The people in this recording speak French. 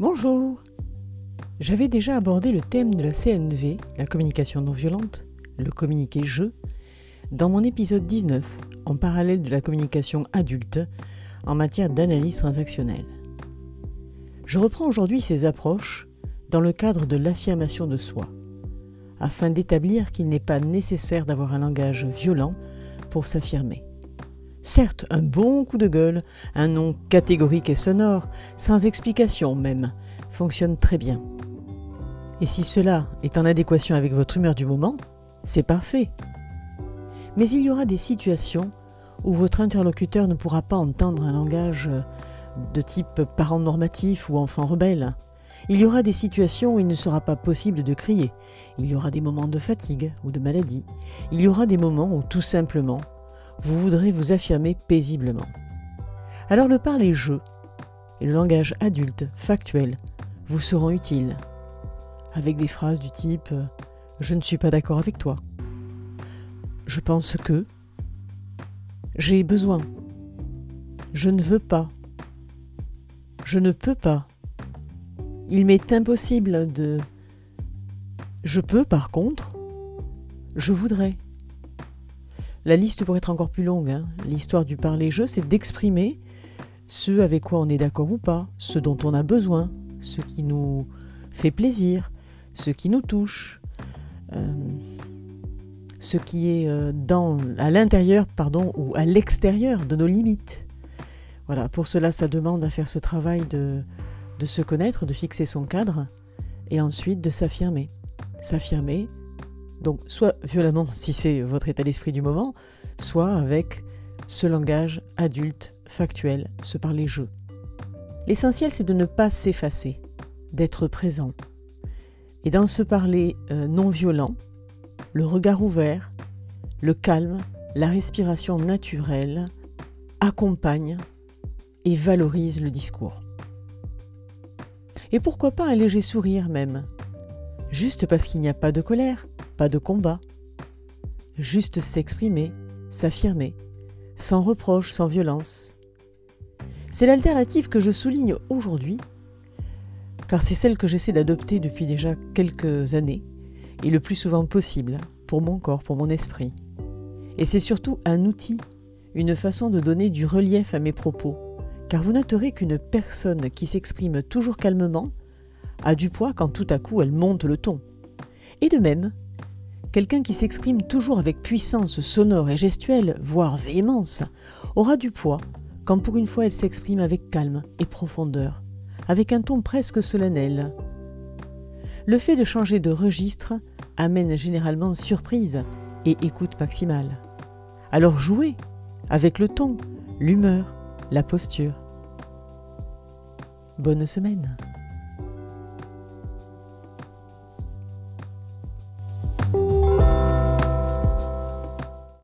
Bonjour J'avais déjà abordé le thème de la CNV, la communication non violente, le communiqué jeu, dans mon épisode 19, en parallèle de la communication adulte, en matière d'analyse transactionnelle. Je reprends aujourd'hui ces approches dans le cadre de l'affirmation de soi, afin d'établir qu'il n'est pas nécessaire d'avoir un langage violent pour s'affirmer. Certes, un bon coup de gueule, un nom catégorique et sonore, sans explication même, fonctionne très bien. Et si cela est en adéquation avec votre humeur du moment, c'est parfait. Mais il y aura des situations où votre interlocuteur ne pourra pas entendre un langage de type parent normatif ou enfant rebelle. Il y aura des situations où il ne sera pas possible de crier. Il y aura des moments de fatigue ou de maladie. Il y aura des moments où tout simplement vous voudrez vous affirmer paisiblement. Alors le parler jeu et le langage adulte, factuel, vous seront utiles, avec des phrases du type ⁇ Je ne suis pas d'accord avec toi ⁇ Je pense que ⁇ J'ai besoin ⁇ Je ne veux pas ⁇ Je ne peux pas ⁇ Il m'est impossible de ⁇ Je peux par contre ⁇ Je voudrais ⁇ la liste pourrait être encore plus longue. Hein. L'histoire du parler-jeu, c'est d'exprimer ce avec quoi on est d'accord ou pas, ce dont on a besoin, ce qui nous fait plaisir, ce qui nous touche, euh, ce qui est euh, dans, à l'intérieur pardon, ou à l'extérieur de nos limites. Voilà, pour cela, ça demande à faire ce travail de, de se connaître, de fixer son cadre, et ensuite de s'affirmer. S'affirmer, donc soit violemment si c'est votre état d'esprit du moment, soit avec ce langage adulte, factuel, ce parler jeu. L'essentiel c'est de ne pas s'effacer, d'être présent. Et dans ce parler euh, non violent, le regard ouvert, le calme, la respiration naturelle accompagnent et valorisent le discours. Et pourquoi pas un léger sourire même Juste parce qu'il n'y a pas de colère, de combat. Juste s'exprimer, s'affirmer, sans reproche, sans violence. C'est l'alternative que je souligne aujourd'hui, car c'est celle que j'essaie d'adopter depuis déjà quelques années, et le plus souvent possible, pour mon corps, pour mon esprit. Et c'est surtout un outil, une façon de donner du relief à mes propos, car vous noterez qu'une personne qui s'exprime toujours calmement a du poids quand tout à coup elle monte le ton. Et de même, Quelqu'un qui s'exprime toujours avec puissance sonore et gestuelle, voire véhémence, aura du poids quand pour une fois elle s'exprime avec calme et profondeur, avec un ton presque solennel. Le fait de changer de registre amène généralement surprise et écoute maximale. Alors jouez avec le ton, l'humeur, la posture. Bonne semaine